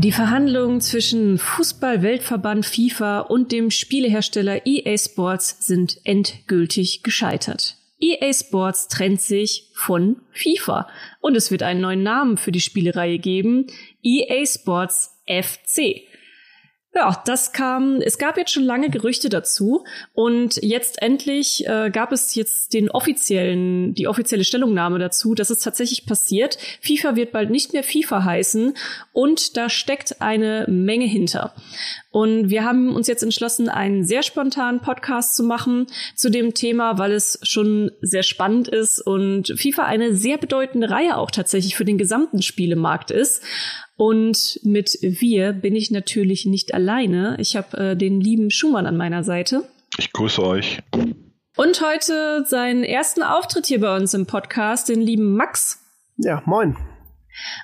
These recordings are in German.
Die Verhandlungen zwischen Fußball-Weltverband FIFA und dem Spielehersteller EA Sports sind endgültig gescheitert. EA Sports trennt sich von FIFA und es wird einen neuen Namen für die Spielereihe geben, EA Sports FC. Ja, das kam, es gab jetzt schon lange Gerüchte dazu und jetzt endlich äh, gab es jetzt den offiziellen, die offizielle Stellungnahme dazu, dass es tatsächlich passiert. FIFA wird bald nicht mehr FIFA heißen und da steckt eine Menge hinter. Und wir haben uns jetzt entschlossen, einen sehr spontanen Podcast zu machen zu dem Thema, weil es schon sehr spannend ist und FIFA eine sehr bedeutende Reihe auch tatsächlich für den gesamten Spielemarkt ist. Und mit wir bin ich natürlich nicht alleine. Ich habe äh, den lieben Schumann an meiner Seite. Ich grüße euch. Und heute seinen ersten Auftritt hier bei uns im Podcast, den lieben Max. Ja, moin.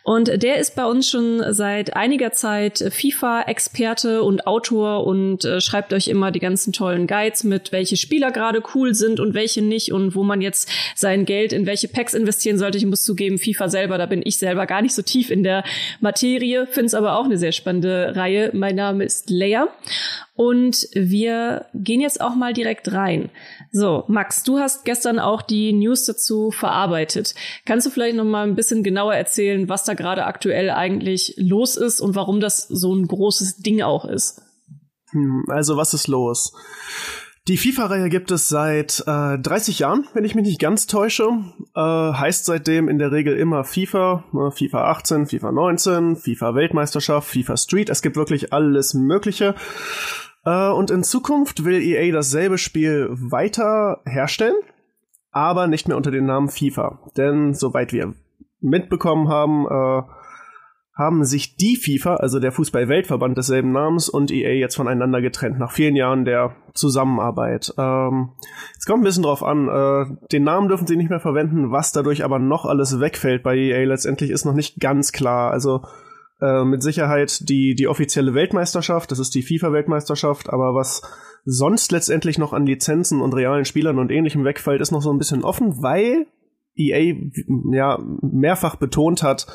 Und der ist bei uns schon seit einiger Zeit FIFA-Experte und Autor und äh, schreibt euch immer die ganzen tollen Guides mit, welche Spieler gerade cool sind und welche nicht und wo man jetzt sein Geld in welche Packs investieren sollte. Ich muss zugeben, FIFA selber, da bin ich selber gar nicht so tief in der Materie, finde es aber auch eine sehr spannende Reihe. Mein Name ist Leia und wir gehen jetzt auch mal direkt rein. So, Max, du hast gestern auch die News dazu verarbeitet. Kannst du vielleicht noch mal ein bisschen genauer erzählen, was da gerade aktuell eigentlich los ist und warum das so ein großes Ding auch ist? Hm, also, was ist los? Die FIFA-Reihe gibt es seit äh, 30 Jahren, wenn ich mich nicht ganz täusche. Äh, heißt seitdem in der Regel immer FIFA, ne, FIFA 18, FIFA 19, FIFA Weltmeisterschaft, FIFA Street. Es gibt wirklich alles Mögliche. Äh, und in Zukunft will EA dasselbe Spiel weiter herstellen, aber nicht mehr unter dem Namen FIFA. Denn soweit wir mitbekommen haben, äh, haben sich die FIFA, also der Fußball-Weltverband desselben Namens und EA jetzt voneinander getrennt, nach vielen Jahren der Zusammenarbeit. Ähm, es kommt ein bisschen drauf an, äh, den Namen dürfen sie nicht mehr verwenden, was dadurch aber noch alles wegfällt bei EA letztendlich ist noch nicht ganz klar. Also äh, mit Sicherheit die, die offizielle Weltmeisterschaft, das ist die FIFA-Weltmeisterschaft, aber was sonst letztendlich noch an Lizenzen und realen Spielern und ähnlichem wegfällt, ist noch so ein bisschen offen, weil EA ja mehrfach betont hat,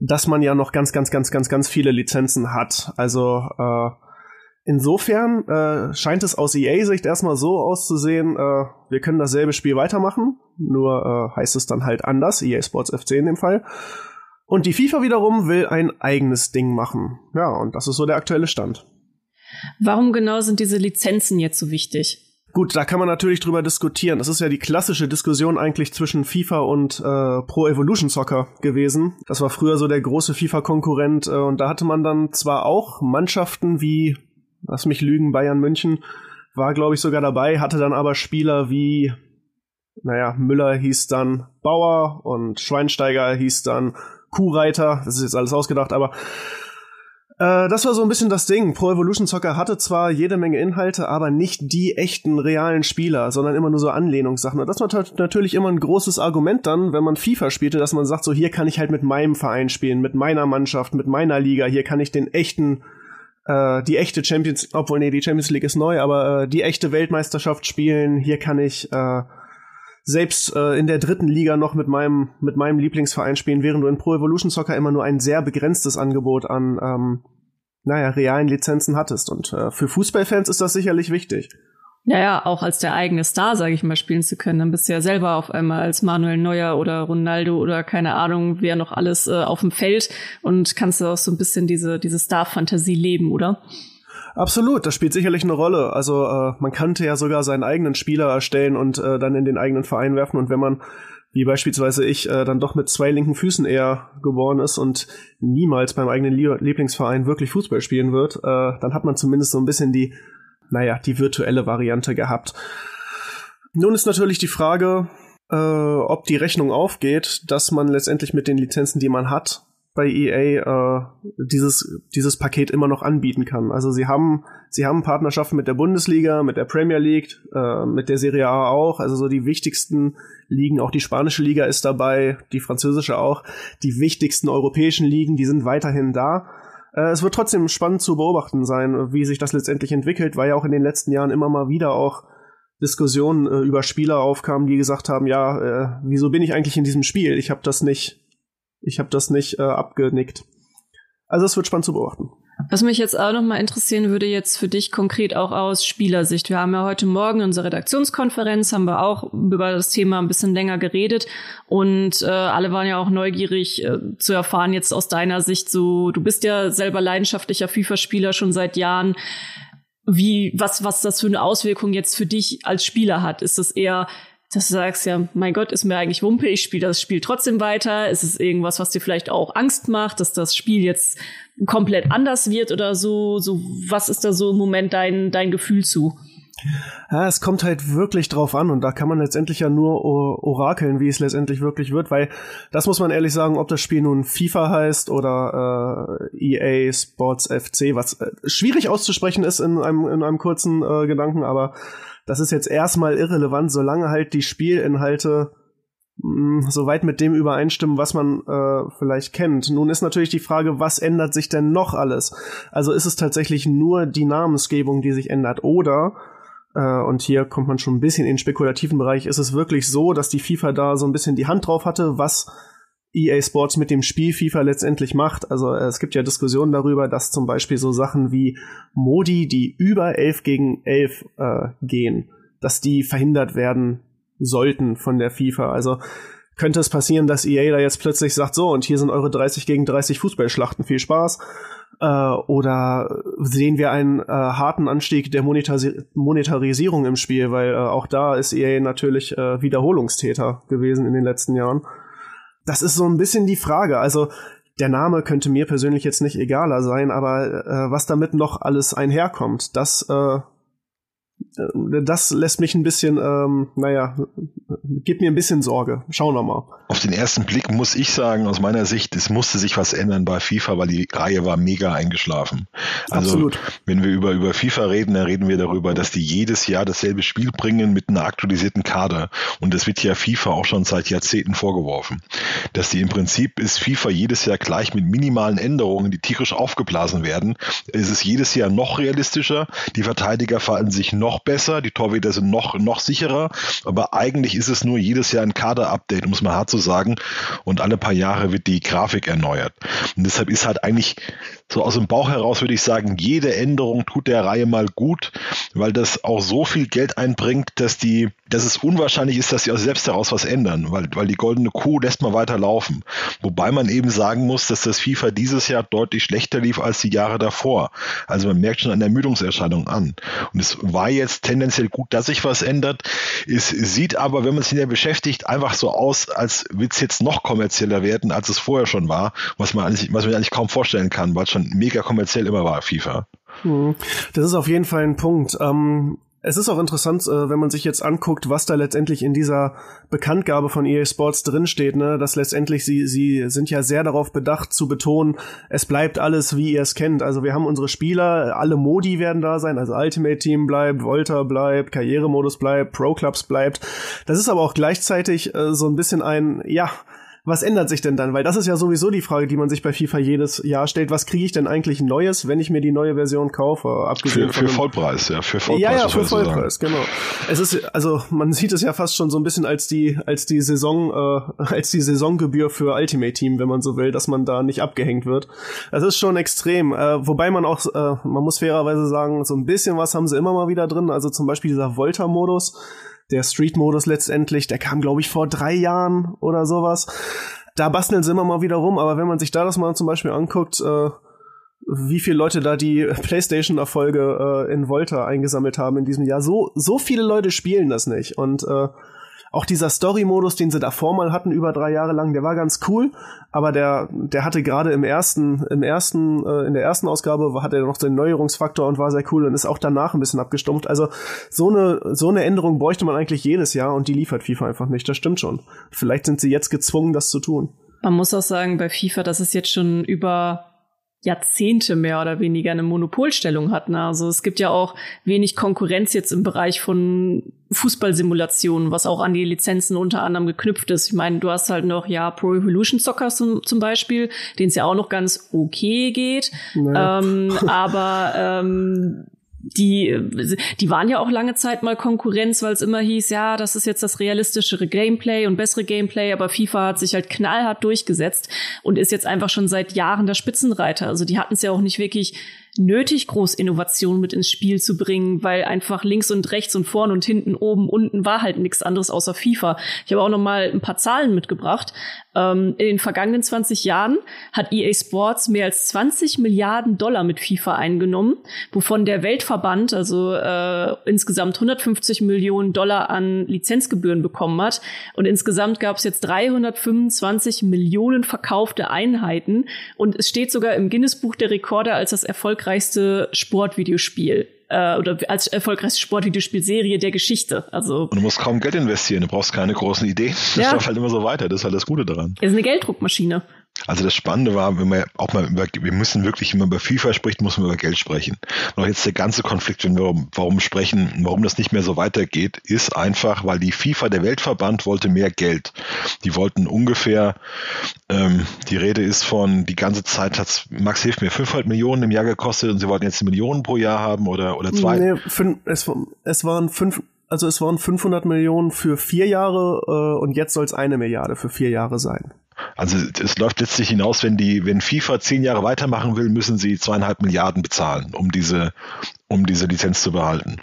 dass man ja noch ganz, ganz, ganz, ganz, ganz viele Lizenzen hat. Also äh, insofern äh, scheint es aus EA-Sicht erstmal so auszusehen, äh, wir können dasselbe Spiel weitermachen, nur äh, heißt es dann halt anders, EA Sports FC in dem Fall. Und die FIFA wiederum will ein eigenes Ding machen. Ja, und das ist so der aktuelle Stand. Warum genau sind diese Lizenzen jetzt so wichtig? Gut, da kann man natürlich drüber diskutieren. Das ist ja die klassische Diskussion eigentlich zwischen FIFA und äh, Pro Evolution Soccer gewesen. Das war früher so der große FIFA-Konkurrent äh, und da hatte man dann zwar auch Mannschaften wie, lass mich lügen, Bayern München war, glaube ich, sogar dabei, hatte dann aber Spieler wie, naja, Müller hieß dann Bauer und Schweinsteiger hieß dann Kuhreiter, das ist jetzt alles ausgedacht, aber äh, das war so ein bisschen das Ding. Pro Evolution Soccer hatte zwar jede Menge Inhalte, aber nicht die echten realen Spieler, sondern immer nur so Anlehnungssachen. Und das war natürlich immer ein großes Argument dann, wenn man FIFA spielte, dass man sagt, so hier kann ich halt mit meinem Verein spielen, mit meiner Mannschaft, mit meiner Liga, hier kann ich den echten äh, die echte Champions, obwohl nee, die Champions League ist neu, aber äh, die echte Weltmeisterschaft spielen, hier kann ich äh, selbst äh, in der dritten Liga noch mit meinem, mit meinem Lieblingsverein spielen, während du in Pro Evolution Soccer immer nur ein sehr begrenztes Angebot an, ähm, naja, realen Lizenzen hattest. Und äh, für Fußballfans ist das sicherlich wichtig. Ja, ja, auch als der eigene Star, sage ich mal, spielen zu können. Dann bist du ja selber auf einmal als Manuel Neuer oder Ronaldo oder keine Ahnung, wer noch alles äh, auf dem Feld und kannst du auch so ein bisschen diese, diese Star-Fantasie leben, oder? Absolut, das spielt sicherlich eine Rolle. Also äh, man kannte ja sogar seinen eigenen Spieler erstellen und äh, dann in den eigenen Verein werfen. Und wenn man, wie beispielsweise ich, äh, dann doch mit zwei linken Füßen eher geboren ist und niemals beim eigenen Lieblingsverein wirklich Fußball spielen wird, äh, dann hat man zumindest so ein bisschen die, naja, die virtuelle Variante gehabt. Nun ist natürlich die Frage, äh, ob die Rechnung aufgeht, dass man letztendlich mit den Lizenzen, die man hat, bei EA äh, dieses, dieses Paket immer noch anbieten kann. Also sie haben, sie haben Partnerschaften mit der Bundesliga, mit der Premier League, äh, mit der Serie A auch, also so die wichtigsten Ligen, auch die spanische Liga ist dabei, die französische auch, die wichtigsten europäischen Ligen, die sind weiterhin da. Äh, es wird trotzdem spannend zu beobachten sein, wie sich das letztendlich entwickelt, weil ja auch in den letzten Jahren immer mal wieder auch Diskussionen äh, über Spieler aufkamen, die gesagt haben, ja, äh, wieso bin ich eigentlich in diesem Spiel? Ich habe das nicht ich habe das nicht äh, abgenickt. Also es wird spannend zu beobachten. Was mich jetzt auch noch mal interessieren würde, jetzt für dich konkret auch aus Spielersicht. Wir haben ja heute Morgen in unserer Redaktionskonferenz, haben wir auch über das Thema ein bisschen länger geredet und äh, alle waren ja auch neugierig äh, zu erfahren jetzt aus deiner Sicht so, du bist ja selber leidenschaftlicher FIFA-Spieler schon seit Jahren. Wie, was, was das für eine Auswirkung jetzt für dich als Spieler hat? Ist das eher dass du sagst ja, mein Gott, ist mir eigentlich Wumpe, ich spiele das Spiel trotzdem weiter. Ist es irgendwas, was dir vielleicht auch Angst macht, dass das Spiel jetzt komplett anders wird oder so? So, was ist da so im Moment dein, dein Gefühl zu? Ja, es kommt halt wirklich drauf an und da kann man letztendlich ja nur orakeln, wie es letztendlich wirklich wird, weil das muss man ehrlich sagen, ob das Spiel nun FIFA heißt oder äh, EA Sports FC, was äh, schwierig auszusprechen ist in einem, in einem kurzen äh, Gedanken, aber das ist jetzt erstmal irrelevant, solange halt die Spielinhalte mh, mm, soweit mit dem übereinstimmen, was man äh, vielleicht kennt. Nun ist natürlich die Frage, was ändert sich denn noch alles? Also ist es tatsächlich nur die Namensgebung, die sich ändert, oder äh, und hier kommt man schon ein bisschen in den spekulativen Bereich, ist es wirklich so, dass die FIFA da so ein bisschen die Hand drauf hatte, was EA Sports mit dem Spiel FIFA letztendlich macht. Also äh, es gibt ja Diskussionen darüber, dass zum Beispiel so Sachen wie Modi, die über 11 gegen 11 äh, gehen, dass die verhindert werden sollten von der FIFA. Also könnte es passieren, dass EA da jetzt plötzlich sagt, so, und hier sind eure 30 gegen 30 Fußballschlachten, viel Spaß. Äh, oder sehen wir einen äh, harten Anstieg der Monetari Monetarisierung im Spiel, weil äh, auch da ist EA natürlich äh, Wiederholungstäter gewesen in den letzten Jahren das ist so ein bisschen die Frage. Also der Name könnte mir persönlich jetzt nicht egaler sein, aber äh, was damit noch alles einherkommt, das äh, das lässt mich ein bisschen, ähm, naja, gibt mir ein bisschen Sorge. Schauen wir mal. Auf den ersten Blick muss ich sagen, aus meiner Sicht, es musste sich was ändern bei FIFA, weil die Reihe war mega eingeschlafen. Also, Absolut. wenn wir über, über FIFA reden, dann reden wir darüber, dass die jedes Jahr dasselbe Spiel bringen mit einer aktualisierten Kader. Und das wird ja FIFA auch schon seit Jahrzehnten vorgeworfen. Dass die im Prinzip ist FIFA jedes Jahr gleich mit minimalen Änderungen, die tierisch aufgeblasen werden. Es ist jedes Jahr noch realistischer. Die Verteidiger verhalten sich noch noch besser, die Torhüter sind noch, noch sicherer, aber eigentlich ist es nur jedes Jahr ein Kader-Update, muss man hart so sagen, und alle paar Jahre wird die Grafik erneuert. Und deshalb ist halt eigentlich so aus dem Bauch heraus würde ich sagen, jede Änderung tut der Reihe mal gut, weil das auch so viel Geld einbringt, dass die, dass es unwahrscheinlich ist, dass sie auch selbst daraus was ändern, weil, weil die goldene Kuh lässt mal weiter laufen. Wobei man eben sagen muss, dass das FIFA dieses Jahr deutlich schlechter lief als die Jahre davor. Also man merkt schon eine Ermüdungserscheinung an. Und es war jetzt tendenziell gut, dass sich was ändert. Es sieht aber, wenn man sich hier beschäftigt, einfach so aus, als wird es jetzt noch kommerzieller werden, als es vorher schon war, was man, eigentlich, was man eigentlich kaum vorstellen kann, weil es schon mega kommerziell immer war, FIFA. Hm. Das ist auf jeden Fall ein Punkt. Ähm, es ist auch interessant, äh, wenn man sich jetzt anguckt, was da letztendlich in dieser Bekanntgabe von EA Sports drinsteht, ne, dass letztendlich sie, sie sind ja sehr darauf bedacht zu betonen, es bleibt alles, wie ihr es kennt. Also wir haben unsere Spieler, alle Modi werden da sein, also Ultimate Team bleibt, Volta bleibt, Karrieremodus bleibt, Pro Clubs bleibt. Das ist aber auch gleichzeitig äh, so ein bisschen ein, ja, was ändert sich denn dann? Weil das ist ja sowieso die Frage, die man sich bei FIFA jedes Jahr stellt. Was kriege ich denn eigentlich Neues, wenn ich mir die neue Version kaufe? Abgesehen für, für Vollpreis, ja, für Vollpreis. Ja, ja, für Vollpreis, genau. Es ist, also man sieht es ja fast schon so ein bisschen als die, als die Saison, äh, als die Saisongebühr für Ultimate Team, wenn man so will, dass man da nicht abgehängt wird. Das ist schon extrem. Äh, wobei man auch, äh, man muss fairerweise sagen, so ein bisschen was haben sie immer mal wieder drin. Also zum Beispiel dieser Volta-Modus der Street-Modus letztendlich, der kam, glaube ich, vor drei Jahren oder sowas. Da basteln sie immer mal wieder rum, aber wenn man sich da das mal zum Beispiel anguckt, äh, wie viele Leute da die PlayStation-Erfolge äh, in Volta eingesammelt haben in diesem Jahr, so, so viele Leute spielen das nicht. Und äh, auch dieser Story-Modus, den sie davor mal hatten, über drei Jahre lang, der war ganz cool, aber der, der hatte gerade im ersten, im ersten, äh, in der ersten Ausgabe hat er noch den Neuerungsfaktor und war sehr cool und ist auch danach ein bisschen abgestumpft. Also so eine, so eine Änderung bräuchte man eigentlich jedes Jahr und die liefert FIFA einfach nicht. Das stimmt schon. Vielleicht sind sie jetzt gezwungen, das zu tun. Man muss auch sagen, bei FIFA, das ist jetzt schon über Jahrzehnte mehr oder weniger eine Monopolstellung hatten. Also es gibt ja auch wenig Konkurrenz jetzt im Bereich von Fußballsimulationen, was auch an die Lizenzen unter anderem geknüpft ist. Ich meine, du hast halt noch ja Pro Evolution Soccer zum, zum Beispiel, den es ja auch noch ganz okay geht. Naja. Ähm, aber ähm, die, die waren ja auch lange Zeit mal Konkurrenz, weil es immer hieß, ja, das ist jetzt das realistischere Gameplay und bessere Gameplay, aber FIFA hat sich halt knallhart durchgesetzt und ist jetzt einfach schon seit Jahren der Spitzenreiter. Also die hatten es ja auch nicht wirklich nötig, groß Innovation mit ins Spiel zu bringen, weil einfach links und rechts und vorn und hinten, oben, unten war halt nichts anderes außer FIFA. Ich habe auch noch mal ein paar Zahlen mitgebracht. Ähm, in den vergangenen 20 Jahren hat EA Sports mehr als 20 Milliarden Dollar mit FIFA eingenommen, wovon der Weltverband also äh, insgesamt 150 Millionen Dollar an Lizenzgebühren bekommen hat. Und insgesamt gab es jetzt 325 Millionen verkaufte Einheiten. Und es steht sogar im Guinness-Buch der Rekorde als das erfolgreichste Sportvideospiel äh, oder als erfolgreichste Sportvideospielserie der Geschichte. Also und du musst kaum Geld investieren, du brauchst keine großen Ideen. Das ja. läuft halt immer so weiter. Das ist halt das Gute daran. Es ist eine Gelddruckmaschine. Also das Spannende war, wenn wir auch mal über, wir müssen wirklich, man über FIFA spricht, muss man über Geld sprechen. Auch jetzt der ganze Konflikt, wenn wir warum sprechen, warum das nicht mehr so weitergeht, ist einfach, weil die FIFA, der Weltverband, wollte mehr Geld. Die wollten ungefähr, ähm, die Rede ist von, die ganze Zeit hat Max hilft mir, 500 Millionen im Jahr gekostet und sie wollten jetzt eine Million pro Jahr haben oder, oder zwei. Nee, fünf, es, es waren fünf, also es waren 500 Millionen für vier Jahre äh, und jetzt soll es eine Milliarde für vier Jahre sein. Also es läuft letztlich hinaus, wenn die, wenn FIFA zehn Jahre weitermachen will, müssen sie zweieinhalb Milliarden bezahlen, um diese, um diese Lizenz zu behalten.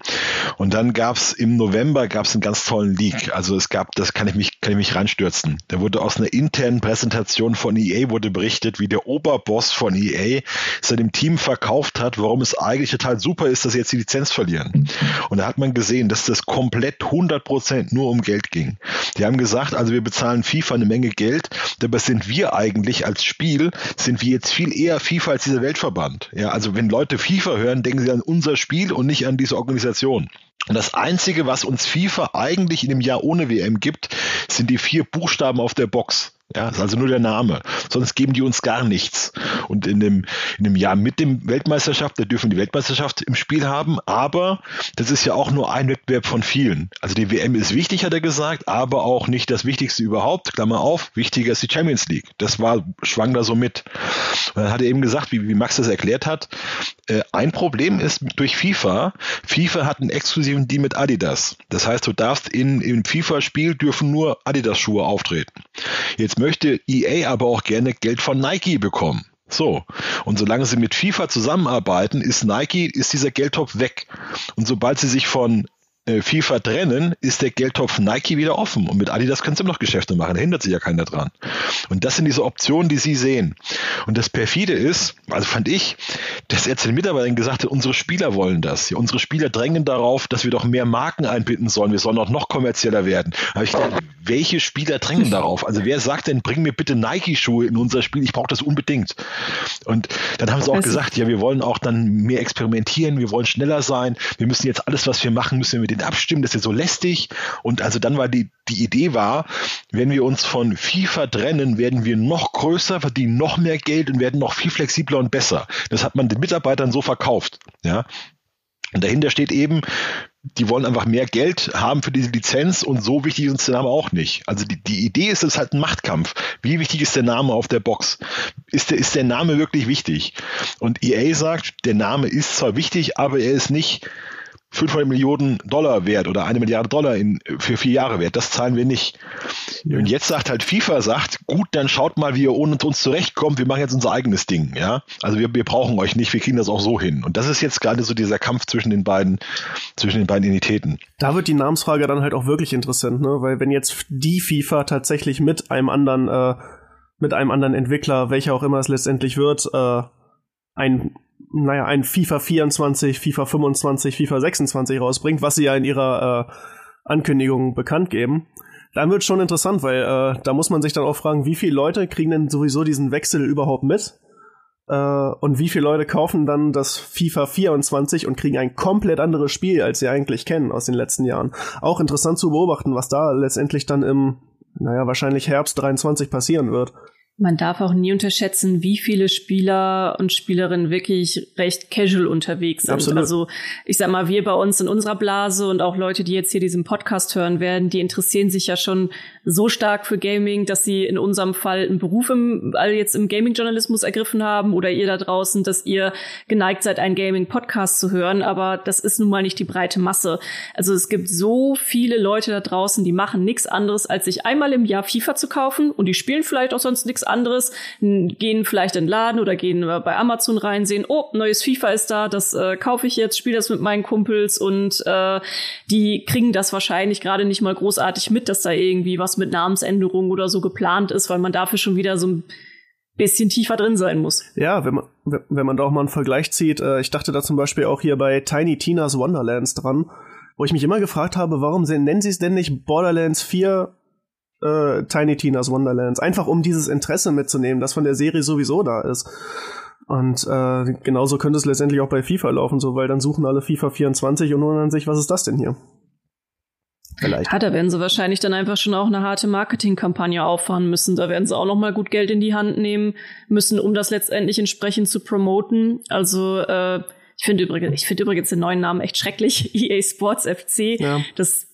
Und dann gab es im November gab's einen ganz tollen Leak. Also es gab, das kann ich mich, kann ich mich reinstürzen. Da wurde aus einer internen Präsentation von EA wurde berichtet, wie der Oberboss von EA seinem Team verkauft hat, warum es eigentlich total super ist, dass sie jetzt die Lizenz verlieren. Und da hat man gesehen, dass das komplett 100 Prozent nur um Geld ging. Die haben gesagt, also wir bezahlen FIFA eine Menge Geld, dabei sind wir eigentlich als Spiel, sind wir jetzt viel eher FIFA als dieser Weltverband. Ja, also wenn Leute FIFA hören, denken sie an unser Spiel und nicht an diese Organisation. Und das Einzige, was uns FIFA eigentlich in dem Jahr ohne WM gibt, sind die vier Buchstaben auf der Box. Ja, ist also nur der Name. Sonst geben die uns gar nichts. Und in dem, in dem Jahr mit dem Weltmeisterschaft, da dürfen die Weltmeisterschaft im Spiel haben, aber das ist ja auch nur ein Wettbewerb von vielen. Also die WM ist wichtig, hat er gesagt, aber auch nicht das Wichtigste überhaupt. Klammer auf, wichtiger ist die Champions League. Das war, schwang da so mit. Und dann hat er eben gesagt, wie, wie Max das erklärt hat, äh, ein Problem ist durch FIFA, FIFA hat einen exklusiven Deal mit Adidas. Das heißt, du darfst in, im FIFA-Spiel dürfen nur Adidas-Schuhe auftreten. Jetzt möchte EA aber auch gerne Geld von Nike bekommen. So. Und solange sie mit FIFA zusammenarbeiten, ist Nike, ist dieser Geldtopf weg. Und sobald sie sich von FIFA trennen, ist der Geldtopf Nike wieder offen. Und mit Adidas können sie immer noch Geschäfte machen. Da hindert sich ja keiner dran. Und das sind diese Optionen, die sie sehen. Und das perfide ist, also fand ich, dass er zu den Mitarbeitern gesagt hat, unsere Spieler wollen das. Ja, unsere Spieler drängen darauf, dass wir doch mehr Marken einbinden sollen. Wir sollen auch noch kommerzieller werden. Aber ich dachte, welche Spieler drängen darauf? Also wer sagt denn, bring mir bitte Nike-Schuhe in unser Spiel? Ich brauche das unbedingt. Und dann haben sie auch gesagt, ja, wir wollen auch dann mehr experimentieren. Wir wollen schneller sein. Wir müssen jetzt alles, was wir machen, müssen wir mit den abstimmen, das ist so lästig. Und also dann war die, die Idee war, wenn wir uns von FIFA trennen, werden wir noch größer, verdienen noch mehr Geld und werden noch viel flexibler und besser. Das hat man den Mitarbeitern so verkauft. Ja. Und dahinter steht eben, die wollen einfach mehr Geld haben für diese Lizenz und so wichtig ist uns der Name auch nicht. Also die, die Idee ist, es ist halt ein Machtkampf. Wie wichtig ist der Name auf der Box? Ist der, ist der Name wirklich wichtig? Und EA sagt, der Name ist zwar wichtig, aber er ist nicht 500 Millionen Dollar wert oder eine Milliarde Dollar in, für vier Jahre wert. Das zahlen wir nicht. Und jetzt sagt halt FIFA, sagt, gut, dann schaut mal, wie ihr ohne uns zurechtkommt. Wir machen jetzt unser eigenes Ding. Ja, also wir, wir brauchen euch nicht. Wir kriegen das auch so hin. Und das ist jetzt gerade so dieser Kampf zwischen den beiden, zwischen den beiden Entitäten. Da wird die Namensfrage dann halt auch wirklich interessant, ne? Weil wenn jetzt die FIFA tatsächlich mit einem anderen, äh, mit einem anderen Entwickler, welcher auch immer es letztendlich wird, äh, ein naja, ein FIFA 24, FIFA 25, FIFA 26 rausbringt, was sie ja in ihrer äh, Ankündigung bekannt geben, dann wird schon interessant, weil äh, da muss man sich dann auch fragen, wie viele Leute kriegen denn sowieso diesen Wechsel überhaupt mit? Äh, und wie viele Leute kaufen dann das FIFA 24 und kriegen ein komplett anderes Spiel, als sie eigentlich kennen aus den letzten Jahren. Auch interessant zu beobachten, was da letztendlich dann im, naja, wahrscheinlich Herbst 23 passieren wird. Man darf auch nie unterschätzen, wie viele Spieler und Spielerinnen wirklich recht casual unterwegs sind. Absolut. Also ich sag mal, wir bei uns in unserer Blase und auch Leute, die jetzt hier diesen Podcast hören werden, die interessieren sich ja schon so stark für Gaming, dass sie in unserem Fall einen Beruf im, also jetzt im Gaming-Journalismus ergriffen haben oder ihr da draußen, dass ihr geneigt seid, einen Gaming-Podcast zu hören. Aber das ist nun mal nicht die breite Masse. Also es gibt so viele Leute da draußen, die machen nichts anderes, als sich einmal im Jahr FIFA zu kaufen und die spielen vielleicht auch sonst nichts anderes, gehen vielleicht in den Laden oder gehen bei Amazon rein, sehen, oh, neues FIFA ist da, das äh, kaufe ich jetzt, spiele das mit meinen Kumpels und äh, die kriegen das wahrscheinlich gerade nicht mal großartig mit, dass da irgendwie was mit Namensänderungen oder so geplant ist, weil man dafür schon wieder so ein bisschen tiefer drin sein muss. Ja, wenn man, wenn man da auch mal einen Vergleich zieht, äh, ich dachte da zum Beispiel auch hier bei Tiny Tina's Wonderlands dran, wo ich mich immer gefragt habe, warum nennen sie es denn nicht Borderlands 4 äh, Tiny Tina's Wonderlands. Einfach um dieses Interesse mitzunehmen, das von der Serie sowieso da ist. Und äh, genauso könnte es letztendlich auch bei FIFA laufen, so weil dann suchen alle FIFA 24 und wundern sich, was ist das denn hier? Vielleicht. Ja, da werden sie wahrscheinlich dann einfach schon auch eine harte Marketingkampagne auffahren müssen. Da werden sie auch noch mal gut Geld in die Hand nehmen müssen, um das letztendlich entsprechend zu promoten. Also äh, ich finde übrigens, ich finde übrigens den neuen Namen echt schrecklich. EA Sports FC. Ja. Das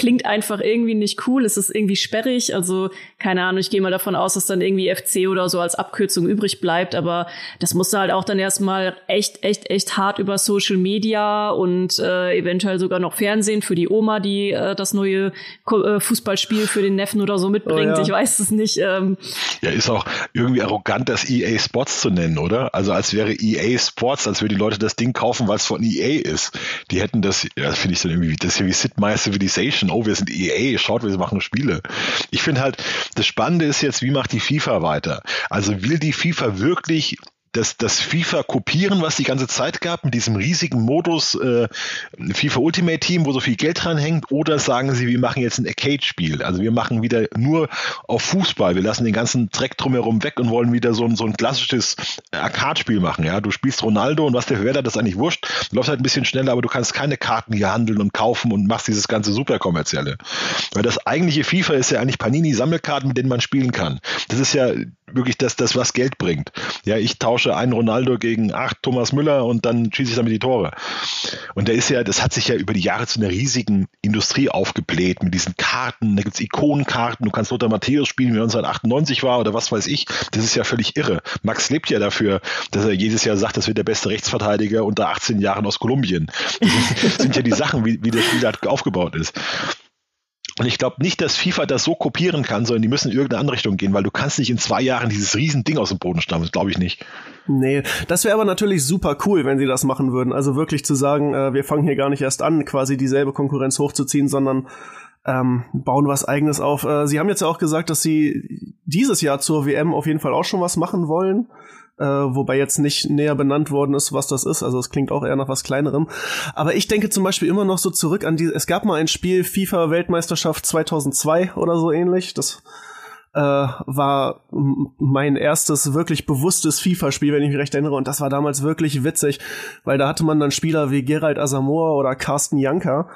klingt einfach irgendwie nicht cool, es ist irgendwie sperrig, also keine Ahnung, ich gehe mal davon aus, dass dann irgendwie FC oder so als Abkürzung übrig bleibt, aber das musste halt auch dann erstmal echt, echt, echt hart über Social Media und äh, eventuell sogar noch Fernsehen für die Oma, die äh, das neue äh, Fußballspiel für den Neffen oder so mitbringt, oh, ja. ich weiß es nicht. Ähm. Ja, ist auch irgendwie arrogant, das EA Sports zu nennen, oder? Also als wäre EA Sports, als würden die Leute das Ding kaufen, weil es von EA ist. Die hätten das, ja, das finde ich dann irgendwie, das ist ja wie Sid Meier Civilization oh, wir sind EA, schaut, wir machen Spiele. Ich finde halt, das Spannende ist jetzt, wie macht die FIFA weiter? Also will die FIFA wirklich das, das FIFA kopieren, was die ganze Zeit gab, mit diesem riesigen Modus äh, FIFA Ultimate Team, wo so viel Geld dran hängt, oder sagen sie, wir machen jetzt ein Arcade-Spiel. Also wir machen wieder nur auf Fußball. Wir lassen den ganzen Dreck drumherum weg und wollen wieder so ein, so ein klassisches Arcade-Spiel machen. Ja, du spielst Ronaldo und was der Verwerter, das ist eigentlich wurscht. Du läufst halt ein bisschen schneller, aber du kannst keine Karten hier handeln und kaufen und machst dieses ganze super kommerzielle. Weil das eigentliche FIFA ist ja eigentlich Panini-Sammelkarten, mit denen man spielen kann. Das ist ja wirklich das, das, was Geld bringt. Ja, ich tausche einen Ronaldo gegen acht Thomas Müller und dann schieße ich damit die Tore. Und der ist ja, das hat sich ja über die Jahre zu einer riesigen Industrie aufgebläht mit diesen Karten. Da gibt's Ikonenkarten, du kannst Lothar Matthäus spielen, wie er 1998 war oder was weiß ich. Das ist ja völlig irre. Max lebt ja dafür, dass er jedes Jahr sagt, das wird der beste Rechtsverteidiger unter 18 Jahren aus Kolumbien. Das sind ja die Sachen, wie, wie der Spiel halt aufgebaut ist. Und ich glaube nicht, dass FIFA das so kopieren kann, sondern die müssen in irgendeine andere Richtung gehen, weil du kannst nicht in zwei Jahren dieses riesen Ding aus dem Boden stampfen. glaube ich nicht. Nee, das wäre aber natürlich super cool, wenn sie das machen würden. Also wirklich zu sagen, äh, wir fangen hier gar nicht erst an, quasi dieselbe Konkurrenz hochzuziehen, sondern ähm, bauen was eigenes auf. Äh, sie haben jetzt ja auch gesagt, dass sie dieses Jahr zur WM auf jeden Fall auch schon was machen wollen äh, wobei jetzt nicht näher benannt worden ist, was das ist. Also es klingt auch eher nach was Kleinerem. Aber ich denke zum Beispiel immer noch so zurück an die. Es gab mal ein Spiel FIFA Weltmeisterschaft 2002 oder so ähnlich. Das äh, war mein erstes wirklich bewusstes FIFA-Spiel, wenn ich mich recht erinnere. Und das war damals wirklich witzig, weil da hatte man dann Spieler wie Gerald Asamoah oder Carsten Janka,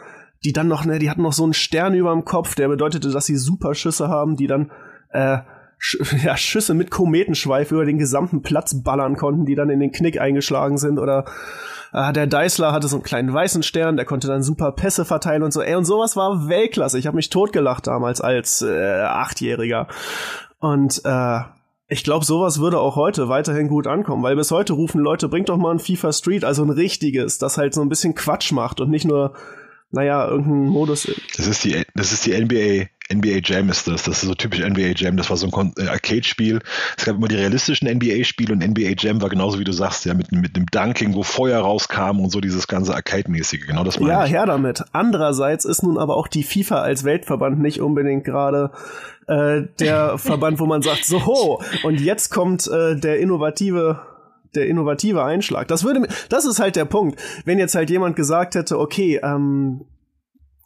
die dann noch, ne, die hatten noch so einen Stern über dem Kopf, der bedeutete, dass sie super Schüsse haben, die dann äh, Sch ja, Schüsse mit Kometenschweif über den gesamten Platz ballern konnten, die dann in den Knick eingeschlagen sind. Oder äh, der Deisler hatte so einen kleinen weißen Stern, der konnte dann super Pässe verteilen und so. Ey, und sowas war Weltklasse. Ich habe mich totgelacht damals als äh, Achtjähriger. Und äh, ich glaube, sowas würde auch heute weiterhin gut ankommen, weil bis heute rufen Leute, bringt doch mal ein FIFA Street, also ein richtiges, das halt so ein bisschen Quatsch macht und nicht nur naja, irgendein Modus. Das ist die, das ist die NBA, NBA Jam ist das. Das ist so typisch NBA Jam. Das war so ein äh, Arcade-Spiel. Es gab immer die realistischen NBA-Spiele und NBA Jam war genauso wie du sagst, ja, mit, mit einem Dunking, wo Feuer rauskam und so dieses ganze Arcade-mäßige. Genau das meine Ja, ich. her damit. Andererseits ist nun aber auch die FIFA als Weltverband nicht unbedingt gerade äh, der Verband, wo man sagt, so, und jetzt kommt äh, der innovative der innovative Einschlag. Das würde, das ist halt der Punkt. Wenn jetzt halt jemand gesagt hätte, okay, ähm,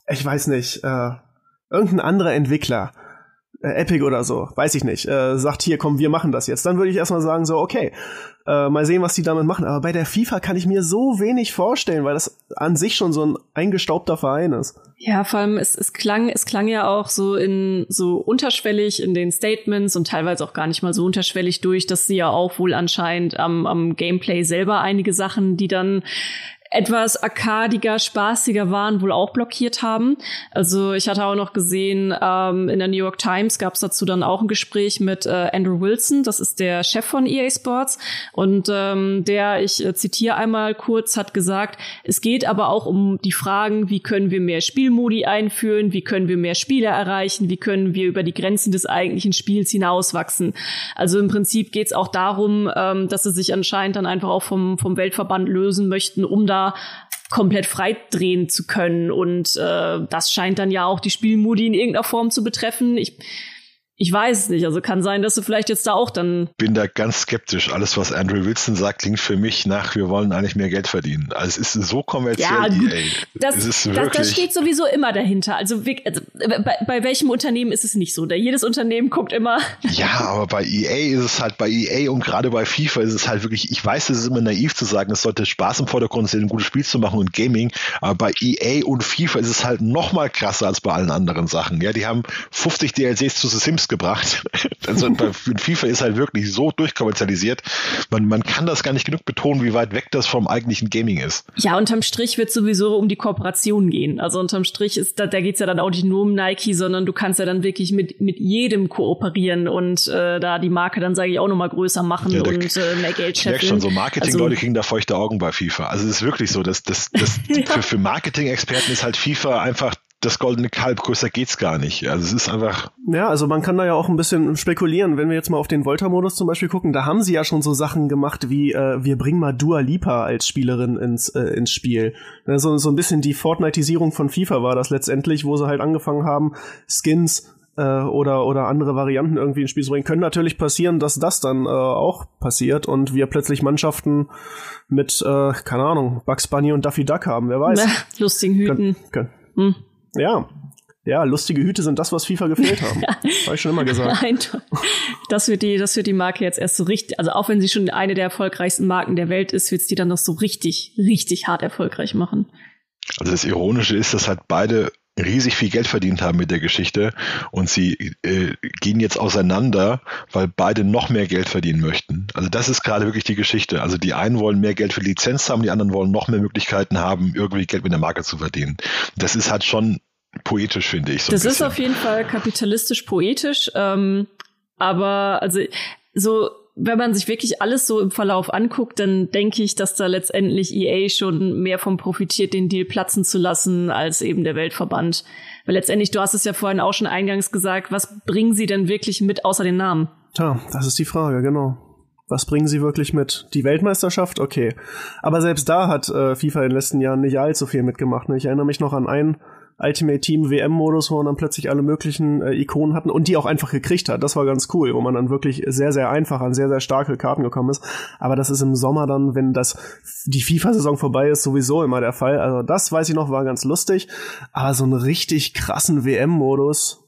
ich weiß nicht, äh, irgendein anderer Entwickler äh, Epic oder so, weiß ich nicht, äh, sagt hier, komm, wir machen das jetzt, dann würde ich erstmal sagen, so, okay, äh, mal sehen, was die damit machen. Aber bei der FIFA kann ich mir so wenig vorstellen, weil das an sich schon so ein eingestaubter Verein ist. Ja, vor allem, es, es klang, es klang ja auch so in, so unterschwellig in den Statements und teilweise auch gar nicht mal so unterschwellig durch, dass sie ja auch wohl anscheinend am, am Gameplay selber einige Sachen, die dann etwas arkadiger, spaßiger waren, wohl auch blockiert haben. Also ich hatte auch noch gesehen, ähm, in der New York Times gab es dazu dann auch ein Gespräch mit äh, Andrew Wilson, das ist der Chef von EA Sports. Und ähm, der, ich äh, zitiere einmal kurz, hat gesagt, es geht aber auch um die Fragen, wie können wir mehr Spielmodi einführen, wie können wir mehr Spieler erreichen, wie können wir über die Grenzen des eigentlichen Spiels hinauswachsen. Also im Prinzip geht es auch darum, ähm, dass sie sich anscheinend dann einfach auch vom, vom Weltverband lösen möchten, um da komplett frei drehen zu können. Und äh, das scheint dann ja auch die Spielmodi in irgendeiner Form zu betreffen. Ich ich weiß es nicht. Also kann sein, dass du vielleicht jetzt da auch dann. Bin da ganz skeptisch. Alles, was Andrew Wilson sagt, klingt für mich nach, wir wollen eigentlich mehr Geld verdienen. Also es ist so kommerziell. Ja, gut. EA. Das, das, das, steht sowieso immer dahinter. Also, also bei, bei, welchem Unternehmen ist es nicht so? Da jedes Unternehmen guckt immer. Ja, aber bei EA ist es halt, bei EA und gerade bei FIFA ist es halt wirklich, ich weiß, es ist immer naiv zu sagen, es sollte Spaß im Vordergrund sein, ein gutes Spiel zu machen und Gaming, aber bei EA und FIFA ist es halt noch mal krasser als bei allen anderen Sachen. Ja, die haben 50 DLCs zu The Sims gebracht. Also FIFA ist halt wirklich so durchkommerzialisiert. Man, man kann das gar nicht genug betonen, wie weit weg das vom eigentlichen Gaming ist. Ja, unterm Strich wird sowieso um die Kooperation gehen. Also unterm Strich ist da, da geht's ja dann auch nicht nur um Nike, sondern du kannst ja dann wirklich mit, mit jedem kooperieren und äh, da die Marke dann, sage ich, auch nochmal größer machen ja, und äh, mehr Geld scheffeln. Ich schon so Marketing-Leute also, kriegen da feuchte Augen bei FIFA. Also es ist wirklich so, dass das, das ja. für, für Marketing-Experten ist halt FIFA einfach das goldene Kalb, größer geht's gar nicht. Also es ist einfach. Ja, also man kann da ja auch ein bisschen spekulieren. Wenn wir jetzt mal auf den Volta-Modus zum Beispiel gucken, da haben sie ja schon so Sachen gemacht wie, äh, wir bringen mal Dua Lipa als Spielerin ins, äh, ins Spiel. So, so ein bisschen die Fortniteisierung von FIFA war das letztendlich, wo sie halt angefangen haben, Skins äh, oder, oder andere Varianten irgendwie ins Spiel zu bringen. Können natürlich passieren, dass das dann äh, auch passiert und wir plötzlich Mannschaften mit, äh, keine Ahnung, Bugs Bunny und Duffy Duck haben, wer weiß. lustigen Hüten. Können, können. Hm. Ja. Ja, lustige Hüte sind das, was FIFA gefehlt haben. Habe ich schon immer gesagt. Nein, das wird die, das wird die Marke jetzt erst so richtig, also auch wenn sie schon eine der erfolgreichsten Marken der Welt ist, wird es die dann noch so richtig, richtig hart erfolgreich machen. Also das Ironische ist, dass halt beide riesig viel Geld verdient haben mit der Geschichte und sie äh, gehen jetzt auseinander, weil beide noch mehr Geld verdienen möchten. Also das ist gerade wirklich die Geschichte. Also die einen wollen mehr Geld für Lizenz haben, die anderen wollen noch mehr Möglichkeiten haben, irgendwie Geld mit der Marke zu verdienen. Das ist halt schon poetisch, finde ich. So das ist auf jeden Fall kapitalistisch poetisch, ähm, aber also so wenn man sich wirklich alles so im Verlauf anguckt, dann denke ich, dass da letztendlich EA schon mehr vom profitiert, den Deal platzen zu lassen, als eben der Weltverband. Weil letztendlich, du hast es ja vorhin auch schon eingangs gesagt, was bringen sie denn wirklich mit außer den Namen? Tja, das ist die Frage, genau. Was bringen sie wirklich mit? Die Weltmeisterschaft? Okay. Aber selbst da hat äh, FIFA in den letzten Jahren nicht allzu viel mitgemacht. Ne? Ich erinnere mich noch an einen Ultimate Team WM-Modus, wo man dann plötzlich alle möglichen äh, Ikonen hatten und die auch einfach gekriegt hat. Das war ganz cool, wo man dann wirklich sehr, sehr einfach an sehr, sehr starke Karten gekommen ist. Aber das ist im Sommer dann, wenn das die FIFA-Saison vorbei ist, sowieso immer der Fall. Also das weiß ich noch, war ganz lustig. Aber so einen richtig krassen WM-Modus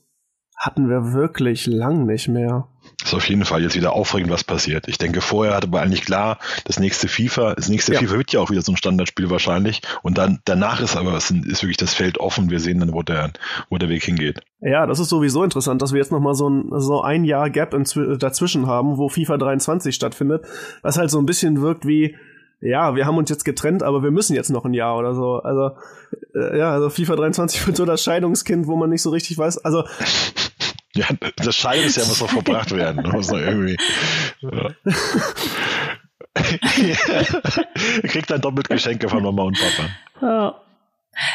hatten wir wirklich lang nicht mehr ist auf jeden Fall jetzt wieder aufregend, was passiert. Ich denke, vorher hatte man eigentlich klar, das nächste FIFA, das nächste ja. FIFA wird ja auch wieder so ein Standardspiel wahrscheinlich. Und dann danach ist aber ist wirklich das Feld offen. Wir sehen dann, wo der, wo der Weg hingeht. Ja, das ist sowieso interessant, dass wir jetzt nochmal so ein, so ein Jahr Gap dazwischen haben, wo FIFA 23 stattfindet, was halt so ein bisschen wirkt wie, ja, wir haben uns jetzt getrennt, aber wir müssen jetzt noch ein Jahr oder so. Also, äh, ja, also FIFA 23 wird so das Scheidungskind, wo man nicht so richtig weiß. Also, ja, das Scheidungsjahr muss noch verbracht werden. Das muss noch irgendwie. Ja. Kriegt dann doppelt Geschenke von Mama und Papa. Ja.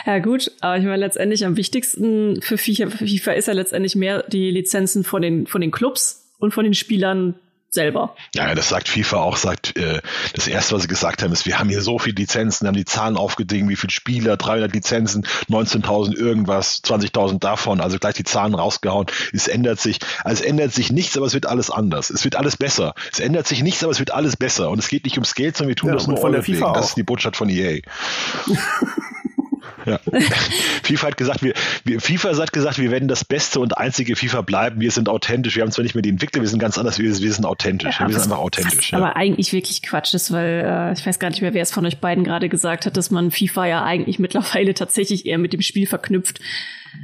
Ja gut, aber ich meine letztendlich am wichtigsten für FIFA, für FIFA ist ja letztendlich mehr die Lizenzen von den von den Clubs und von den Spielern selber. Ja, das sagt FIFA auch, sagt, äh, das erste, was sie gesagt haben, ist, wir haben hier so viele Lizenzen, haben die Zahlen aufgedingen, wie viele Spieler, 300 Lizenzen, 19.000 irgendwas, 20.000 davon, also gleich die Zahlen rausgehauen. Es ändert sich, also es ändert sich nichts, aber es wird alles anders. Es wird alles besser. Es ändert sich nichts, aber es wird alles besser. Und es geht nicht ums Geld, sondern wir tun ja, das nur von der FIFA Das ist die Botschaft von EA. Ja. FIFA hat gesagt, wir, wir, FIFA hat gesagt, wir werden das beste und einzige FIFA bleiben. Wir sind authentisch. Wir haben zwar nicht mehr die Entwickler, wir sind ganz anders. Wir, wir sind authentisch. Ja, wir sind einfach authentisch. Ja. Aber eigentlich wirklich Quatsch ist, weil äh, ich weiß gar nicht mehr, wer es von euch beiden gerade gesagt hat, dass man FIFA ja eigentlich mittlerweile tatsächlich eher mit dem Spiel verknüpft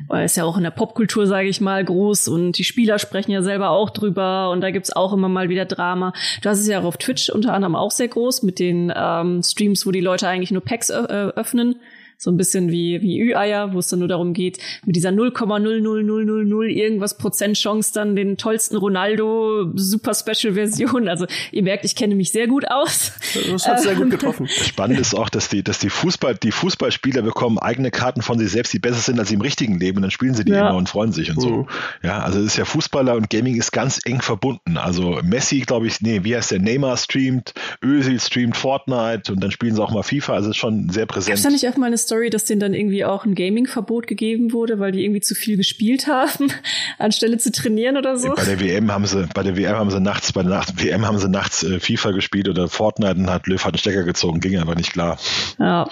weil es ja auch in der Popkultur, sage ich mal, groß und die Spieler sprechen ja selber auch drüber und da gibt's auch immer mal wieder Drama. Du hast es ja auch auf Twitch unter anderem auch sehr groß mit den ähm, Streams, wo die Leute eigentlich nur Packs öffnen so ein bisschen wie, wie Ü-Eier, wo es dann nur darum geht, mit dieser 0,00000 irgendwas Prozent Chance dann den tollsten Ronaldo Super Special Version. Also ihr merkt, ich kenne mich sehr gut aus. Das hat sehr gut ähm, getroffen. Spannend ist auch, dass die, dass die Fußball, die Fußballspieler bekommen eigene Karten von sich selbst, die besser sind als sie im richtigen Leben und dann spielen sie die ja. immer und freuen sich und so. Mhm. Ja, also es ist ja Fußballer und Gaming ist ganz eng verbunden. Also Messi, glaube ich, nee, wie heißt der? Neymar streamt, Özil streamt Fortnite und dann spielen sie auch mal FIFA. Also es ist schon sehr präsent. Gab's da nicht auch mal eine Story, dass denen dann irgendwie auch ein Gaming-Verbot gegeben wurde, weil die irgendwie zu viel gespielt haben, anstelle zu trainieren oder so? Bei der WM haben sie, bei der WM haben sie nachts, bei der Nacht, WM haben sie nachts äh, FIFA gespielt oder Fortnite und hat Löw hat einen Stecker gezogen, ging einfach nicht klar. Ja.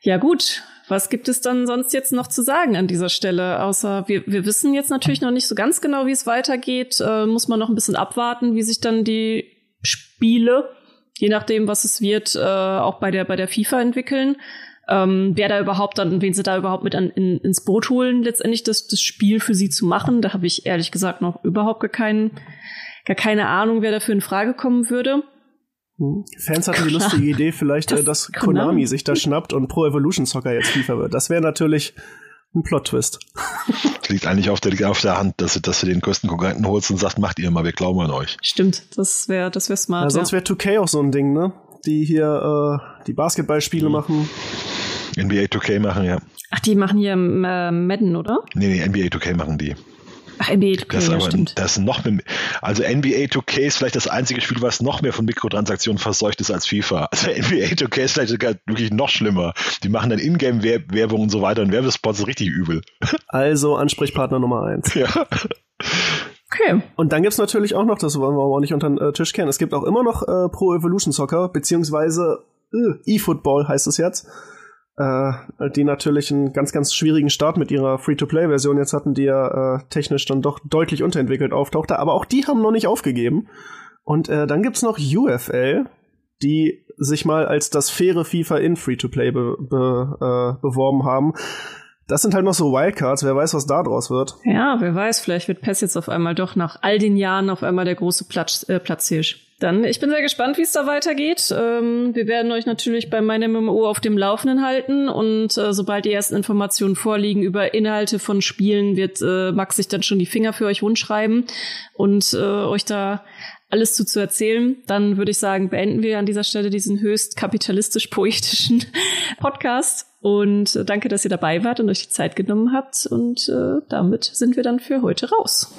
Ja, gut. Was gibt es dann sonst jetzt noch zu sagen an dieser Stelle? Außer wir, wir wissen jetzt natürlich noch nicht so ganz genau, wie es weitergeht. Äh, muss man noch ein bisschen abwarten, wie sich dann die Spiele, je nachdem, was es wird, äh, auch bei der, bei der FIFA entwickeln ähm, wer da überhaupt dann, wen sie da überhaupt mit an, in, ins Boot holen, letztendlich das, das Spiel für sie zu machen. Da habe ich ehrlich gesagt noch überhaupt gar, keinen, gar keine Ahnung, wer dafür in Frage kommen würde. Fans hatten die lustige Idee, vielleicht, das, äh, dass Konami, Konami sich da schnappt und Pro Evolution Soccer jetzt FIFA wird. Das wäre natürlich ein Plot-Twist. Es liegt eigentlich auf der, auf der Hand, dass du, dass du den größten Konkurrenten holst und sagst, macht ihr mal, wir glauben an euch. Stimmt, das wäre das wär smart. Ja, sonst wäre 2K auch so ein Ding, ne? Die hier äh, die Basketballspiele mhm. machen. NBA 2K machen, ja. Ach, die machen hier äh, Madden, oder? Nee, nee, NBA 2K machen die. Ach, NBA 2K, das ja, aber, stimmt. Das noch mehr, also NBA 2K ist vielleicht das einzige Spiel, was noch mehr von Mikrotransaktionen verseucht ist als FIFA. Also NBA 2K ist vielleicht sogar wirklich noch schlimmer. Die machen dann Ingame-Werbung und so weiter und Werbespots ist richtig übel. Also Ansprechpartner Nummer eins. Ja. Okay. Und dann gibt's natürlich auch noch, das wollen wir auch nicht unter den äh, Tisch kennen, es gibt auch immer noch äh, Pro Evolution Soccer, beziehungsweise äh, eFootball heißt es jetzt äh, die natürlich einen ganz, ganz schwierigen Start mit ihrer Free-to-Play-Version jetzt hatten, die ja äh, technisch dann doch deutlich unterentwickelt auftauchte. Aber auch die haben noch nicht aufgegeben. Und äh, dann gibt's noch UFL, die sich mal als das faire FIFA in Free-to-Play be be äh, beworben haben. Das sind halt noch so Wildcards, wer weiß, was da draus wird. Ja, wer weiß, vielleicht wird PES jetzt auf einmal doch nach all den Jahren auf einmal der große Platz, äh, Platzhirsch. Dann, ich bin sehr gespannt, wie es da weitergeht. Ähm, wir werden euch natürlich bei meinem MMO auf dem Laufenden halten und äh, sobald die ersten Informationen vorliegen über Inhalte von Spielen, wird äh, Max sich dann schon die Finger für euch rundschreiben und äh, euch da alles zu, zu erzählen. Dann würde ich sagen, beenden wir an dieser Stelle diesen höchst kapitalistisch-poetischen Podcast. Und äh, danke, dass ihr dabei wart und euch die Zeit genommen habt. Und äh, damit sind wir dann für heute raus.